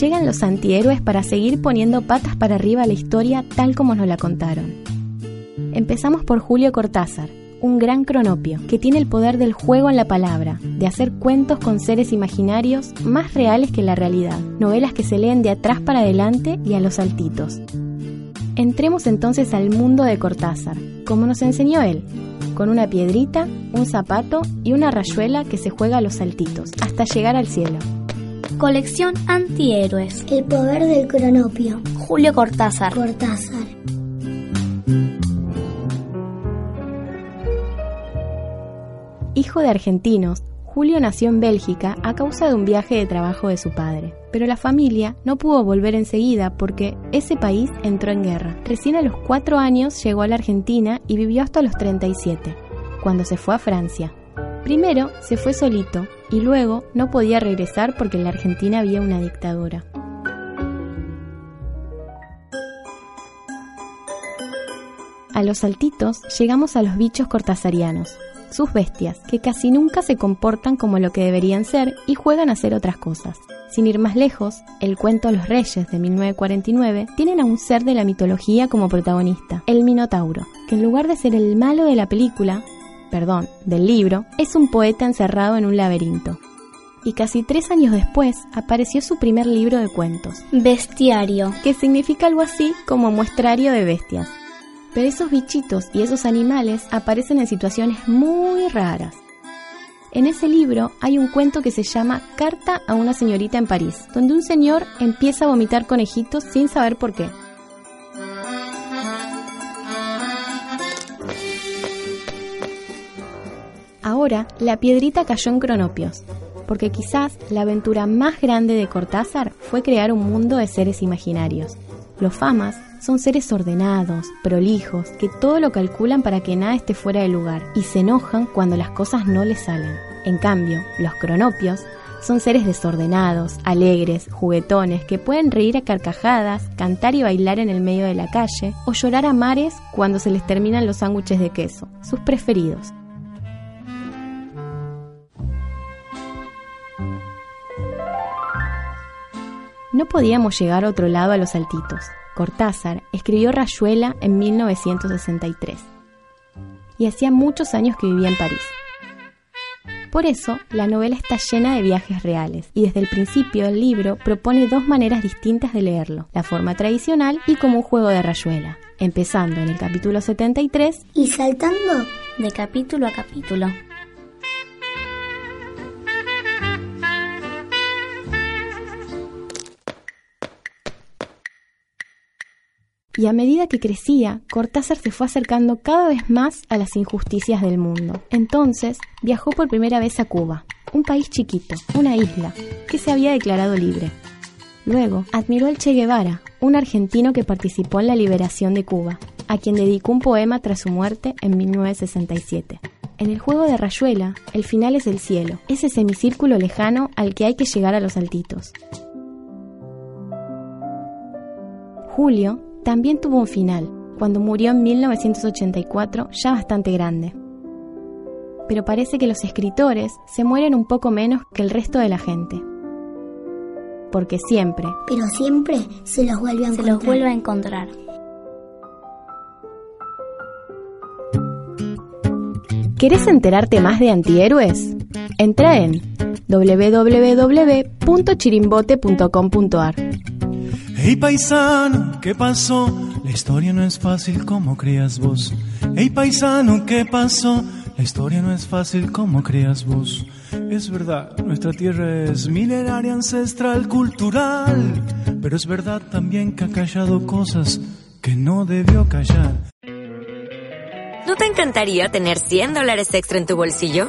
Llegan los antihéroes para seguir poniendo patas para arriba la historia tal como nos la contaron. Empezamos por Julio Cortázar, un gran cronopio que tiene el poder del juego en la palabra, de hacer cuentos con seres imaginarios más reales que la realidad, novelas que se leen de atrás para adelante y a los saltitos. Entremos entonces al mundo de Cortázar, como nos enseñó él, con una piedrita, un zapato y una rayuela que se juega a los saltitos, hasta llegar al cielo. Colección Antihéroes. El poder del cronopio. Julio Cortázar. Cortázar. Hijo de argentinos, Julio nació en Bélgica a causa de un viaje de trabajo de su padre, pero la familia no pudo volver enseguida porque ese país entró en guerra. Recién a los cuatro años llegó a la Argentina y vivió hasta los 37, cuando se fue a Francia. Primero se fue solito y luego no podía regresar porque en la Argentina había una dictadura. A los saltitos llegamos a los bichos cortasarianos, sus bestias, que casi nunca se comportan como lo que deberían ser y juegan a hacer otras cosas. Sin ir más lejos, el cuento Los Reyes de 1949 tienen a un ser de la mitología como protagonista, el Minotauro, que en lugar de ser el malo de la película, perdón, del libro, es un poeta encerrado en un laberinto. Y casi tres años después apareció su primer libro de cuentos, Bestiario, que significa algo así como muestrario de bestias. Pero esos bichitos y esos animales aparecen en situaciones muy raras. En ese libro hay un cuento que se llama Carta a una señorita en París, donde un señor empieza a vomitar conejitos sin saber por qué. Ahora, la piedrita cayó en cronopios, porque quizás la aventura más grande de Cortázar fue crear un mundo de seres imaginarios. Los famas son seres ordenados, prolijos, que todo lo calculan para que nada esté fuera de lugar y se enojan cuando las cosas no les salen. En cambio, los cronopios son seres desordenados, alegres, juguetones, que pueden reír a carcajadas, cantar y bailar en el medio de la calle o llorar a mares cuando se les terminan los sándwiches de queso, sus preferidos. No podíamos llegar a otro lado a los saltitos. Cortázar escribió Rayuela en 1963 y hacía muchos años que vivía en París. Por eso, la novela está llena de viajes reales y desde el principio el libro propone dos maneras distintas de leerlo, la forma tradicional y como un juego de rayuela, empezando en el capítulo 73 y saltando de capítulo a capítulo. Y a medida que crecía, Cortázar se fue acercando cada vez más a las injusticias del mundo. Entonces, viajó por primera vez a Cuba, un país chiquito, una isla, que se había declarado libre. Luego, admiró al Che Guevara, un argentino que participó en la liberación de Cuba, a quien dedicó un poema tras su muerte en 1967. En el juego de Rayuela, el final es el cielo, ese semicírculo lejano al que hay que llegar a los altitos. Julio también tuvo un final, cuando murió en 1984, ya bastante grande. Pero parece que los escritores se mueren un poco menos que el resto de la gente. Porque siempre, pero siempre se los vuelve a Se encontrar. los vuelve a encontrar. ¿querés enterarte más de antihéroes? Entra en www.chirimbote.com.ar. Hey paisano, ¿qué pasó? La historia no es fácil como creías vos. Hey paisano, ¿qué pasó? La historia no es fácil como creías vos. Es verdad, nuestra tierra es milenaria, ancestral, cultural. Pero es verdad también que ha callado cosas que no debió callar. ¿No te encantaría tener 100 dólares extra en tu bolsillo?